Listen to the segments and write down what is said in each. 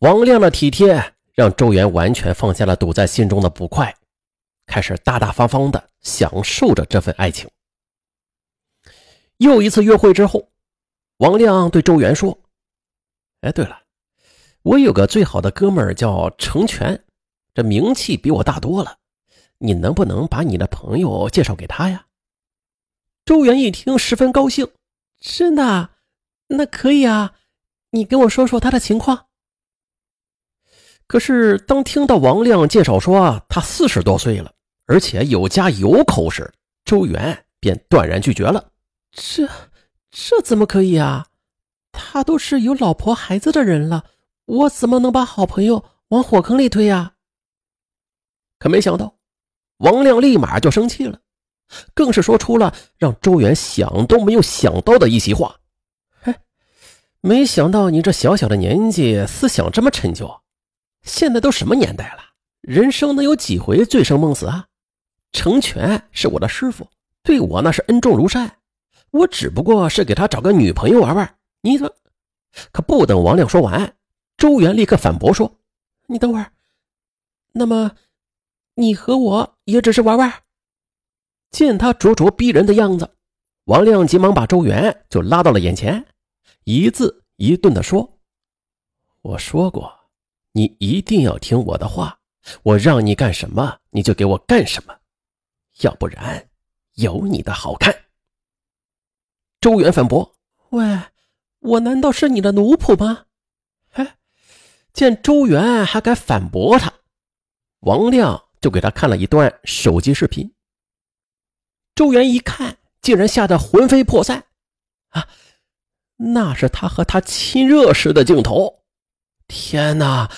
王亮的体贴让周元完全放下了堵在心中的不快，开始大大方方的享受着这份爱情。又一次约会之后，王亮对周元说：“哎，对了，我有个最好的哥们叫成全，这名气比我大多了，你能不能把你的朋友介绍给他呀？”周元一听十分高兴：“真的？那可以啊，你跟我说说他的情况。”可是，当听到王亮介绍说他四十多岁了，而且有家有口时，周元便断然拒绝了。这这怎么可以啊？他都是有老婆孩子的人了，我怎么能把好朋友往火坑里推呀？可没想到，王亮立马就生气了，更是说出了让周元想都没有想到的一席话：“嘿，没想到你这小小的年纪，思想这么陈旧。”现在都什么年代了？人生能有几回醉生梦死啊？成全是我的师傅，对我那是恩重如山。我只不过是给他找个女朋友玩玩。你说，可不等王亮说完，周元立刻反驳说：“你等会儿，那么你和我也只是玩玩？”见他咄咄逼人的样子，王亮急忙把周元就拉到了眼前，一字一顿地说：“我说过。”你一定要听我的话，我让你干什么你就给我干什么，要不然有你的好看。周元反驳：“喂，我难道是你的奴仆吗？”哎，见周元还敢反驳他，王亮就给他看了一段手机视频。周元一看，竟然吓得魂飞魄散啊！那是他和他亲热时的镜头。天哪，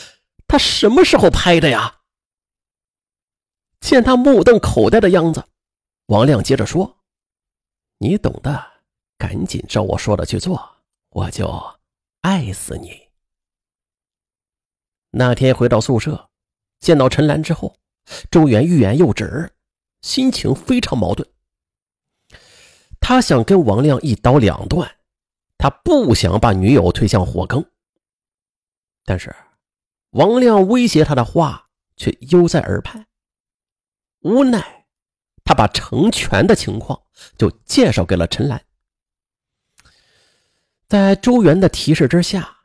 他什么时候拍的呀？见他目瞪口呆的样子，王亮接着说：“你懂的，赶紧照我说的去做，我就爱死你。”那天回到宿舍，见到陈兰之后，周元欲言又止，心情非常矛盾。他想跟王亮一刀两断，他不想把女友推向火坑。但是，王亮威胁他的话却犹在耳畔。无奈，他把成全的情况就介绍给了陈兰。在周元的提示之下，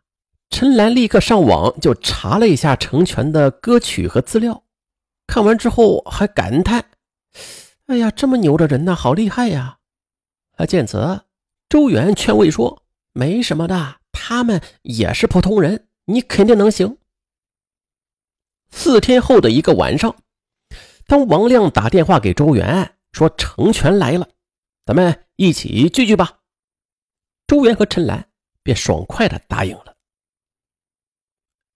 陈兰立刻上网就查了一下成全的歌曲和资料。看完之后还感叹：“哎呀，这么牛的人呢，好厉害呀！”啊，见此，周元劝慰说：“没什么的，他们也是普通人。”你肯定能行。四天后的一个晚上，当王亮打电话给周元说成全来了，咱们一起聚聚吧。周元和陈兰便爽快的答应了。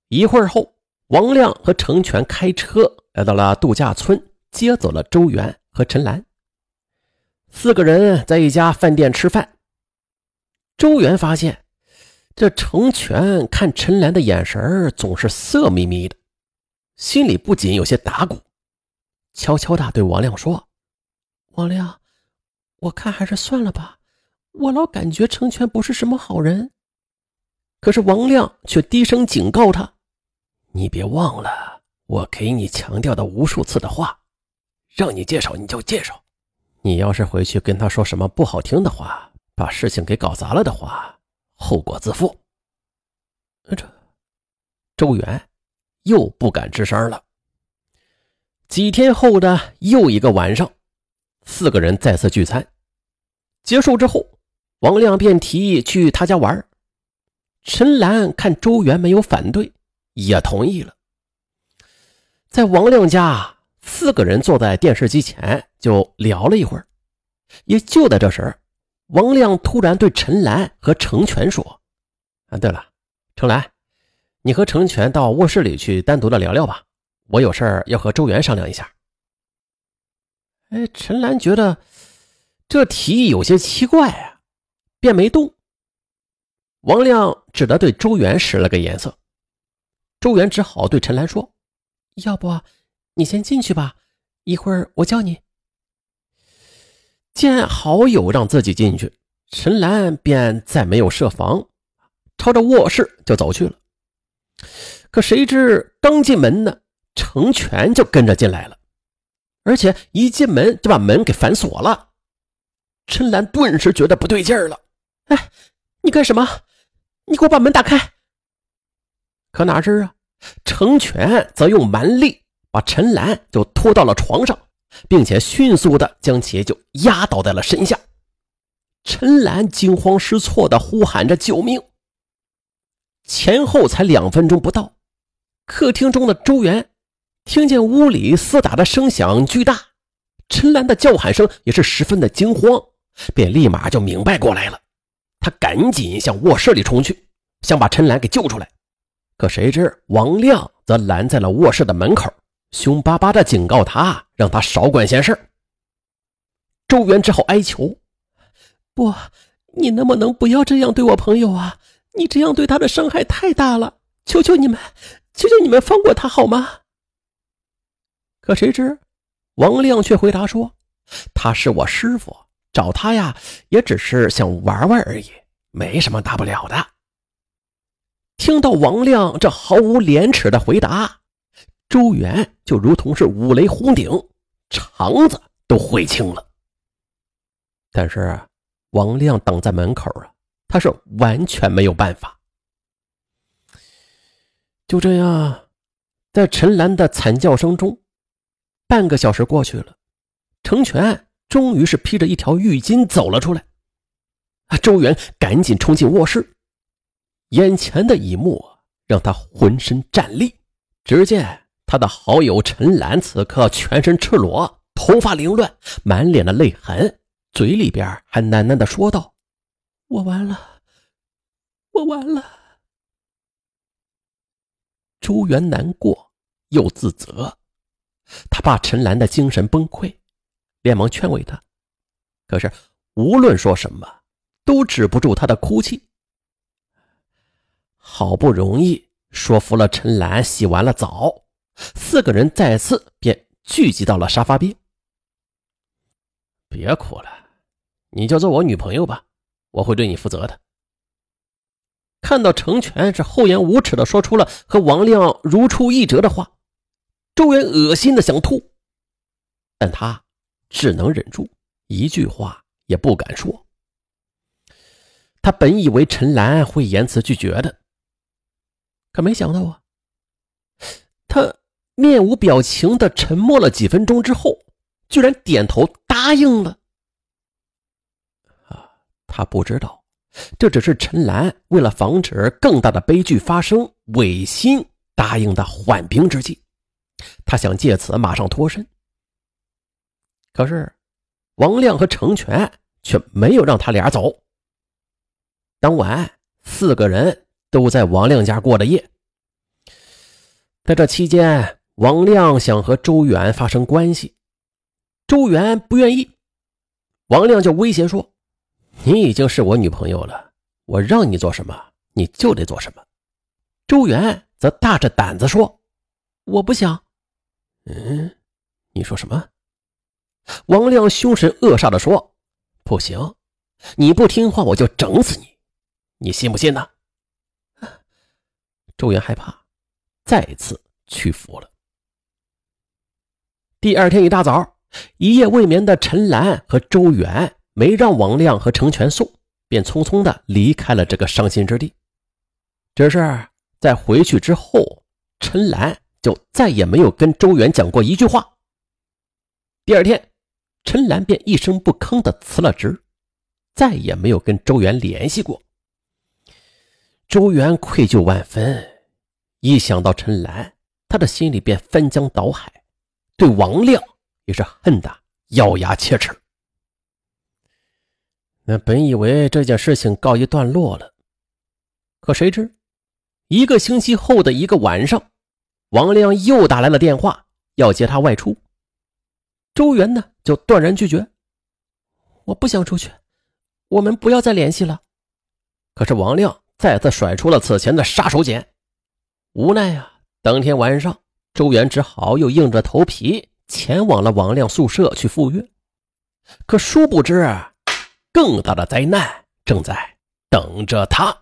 一会儿后，王亮和成全开车来到了度假村，接走了周元和陈兰。四个人在一家饭店吃饭。周元发现。这成全看陈兰的眼神总是色眯眯的，心里不仅有些打鼓，悄悄的对王亮说：“王亮，我看还是算了吧，我老感觉成全不是什么好人。”可是王亮却低声警告他：“你别忘了我给你强调的无数次的话，让你介绍你就介绍，你要是回去跟他说什么不好听的话，把事情给搞砸了的话。”后果自负。这周元又不敢吱声了。几天后的又一个晚上，四个人再次聚餐。结束之后，王亮便提议去他家玩。陈兰看周元没有反对，也同意了。在王亮家，四个人坐在电视机前就聊了一会儿。也就在这时，王亮突然对陈兰和程全说：“啊，对了，程兰，你和程全到卧室里去单独的聊聊吧，我有事要和周元商量一下。”哎，陈兰觉得这提议有些奇怪啊，便没动。王亮只得对周元使了个眼色，周元只好对陈兰说：“要不你先进去吧，一会儿我叫你。”见好友让自己进去，陈兰便再没有设防，朝着卧室就走去了。可谁知刚进门呢，成全就跟着进来了，而且一进门就把门给反锁了。陈兰顿时觉得不对劲儿了，哎，你干什么？你给我把门打开！可哪知啊，成全则用蛮力把陈兰就拖到了床上，并且迅速的将其就压倒在了身下。陈兰惊慌失措的呼喊着救命。前后才两分钟不到，客厅中的周元听见屋里厮打的声响巨大，陈兰的叫喊声也是十分的惊慌，便立马就明白过来了。他赶紧向卧室里冲去，想把陈兰给救出来。可谁知王亮则拦在了卧室的门口，凶巴巴的警告他，让他少管闲事。周元只好哀求：“不，你能不能不要这样对我朋友啊？你这样对他的伤害太大了！求求你们，求求你们放过他好吗？”可谁知王亮却回答说：“他是我师傅。”找他呀，也只是想玩玩而已，没什么大不了的。听到王亮这毫无廉耻的回答，周元就如同是五雷轰顶，肠子都悔青了。但是王亮等在门口啊，他是完全没有办法。就这样，在陈兰的惨叫声中，半个小时过去了，成全。终于是披着一条浴巾走了出来，啊！周元赶紧冲进卧室，眼前的一幕让他浑身战栗。只见他的好友陈兰此刻全身赤裸，头发凌乱，满脸的泪痕，嘴里边还喃喃的说道：“我完了，我完了。”周元难过又自责，他怕陈兰的精神崩溃。连忙劝慰他，可是无论说什么，都止不住他的哭泣。好不容易说服了陈兰，洗完了澡，四个人再次便聚集到了沙发边。别哭了，你就做我女朋友吧，我会对你负责的。看到成全是厚颜无耻的说出了和王亮如出一辙的话，周元恶心的想吐，但他。只能忍住，一句话也不敢说。他本以为陈兰会言辞拒绝的，可没想到啊，他面无表情的沉默了几分钟之后，居然点头答应了。啊，他不知道，这只是陈兰为了防止更大的悲剧发生，违心答应的缓兵之计。他想借此马上脱身。可是，王亮和成全却没有让他俩走。当晚，四个人都在王亮家过的夜。在这期间，王亮想和周元发生关系，周元不愿意。王亮就威胁说：“你已经是我女朋友了，我让你做什么，你就得做什么。”周元则大着胆子说：“我不想。”嗯，你说什么？王亮凶神恶煞地说：“不行，你不听话，我就整死你，你信不信呢？”周元害怕，再次屈服了。第二天一大早，一夜未眠的陈兰和周元没让王亮和程全送，便匆匆的离开了这个伤心之地。只是在回去之后，陈兰就再也没有跟周元讲过一句话。第二天。陈兰便一声不吭的辞了职，再也没有跟周元联系过。周元愧疚万分，一想到陈兰，他的心里便翻江倒海，对王亮也是恨得咬牙切齿。那本以为这件事情告一段落了，可谁知，一个星期后的一个晚上，王亮又打来了电话，要接他外出。周元呢，就断然拒绝。我不想出去，我们不要再联系了。可是王亮再次甩出了此前的杀手锏。无奈啊，当天晚上，周元只好又硬着头皮前往了王亮宿舍去赴约。可殊不知，更大的灾难正在等着他。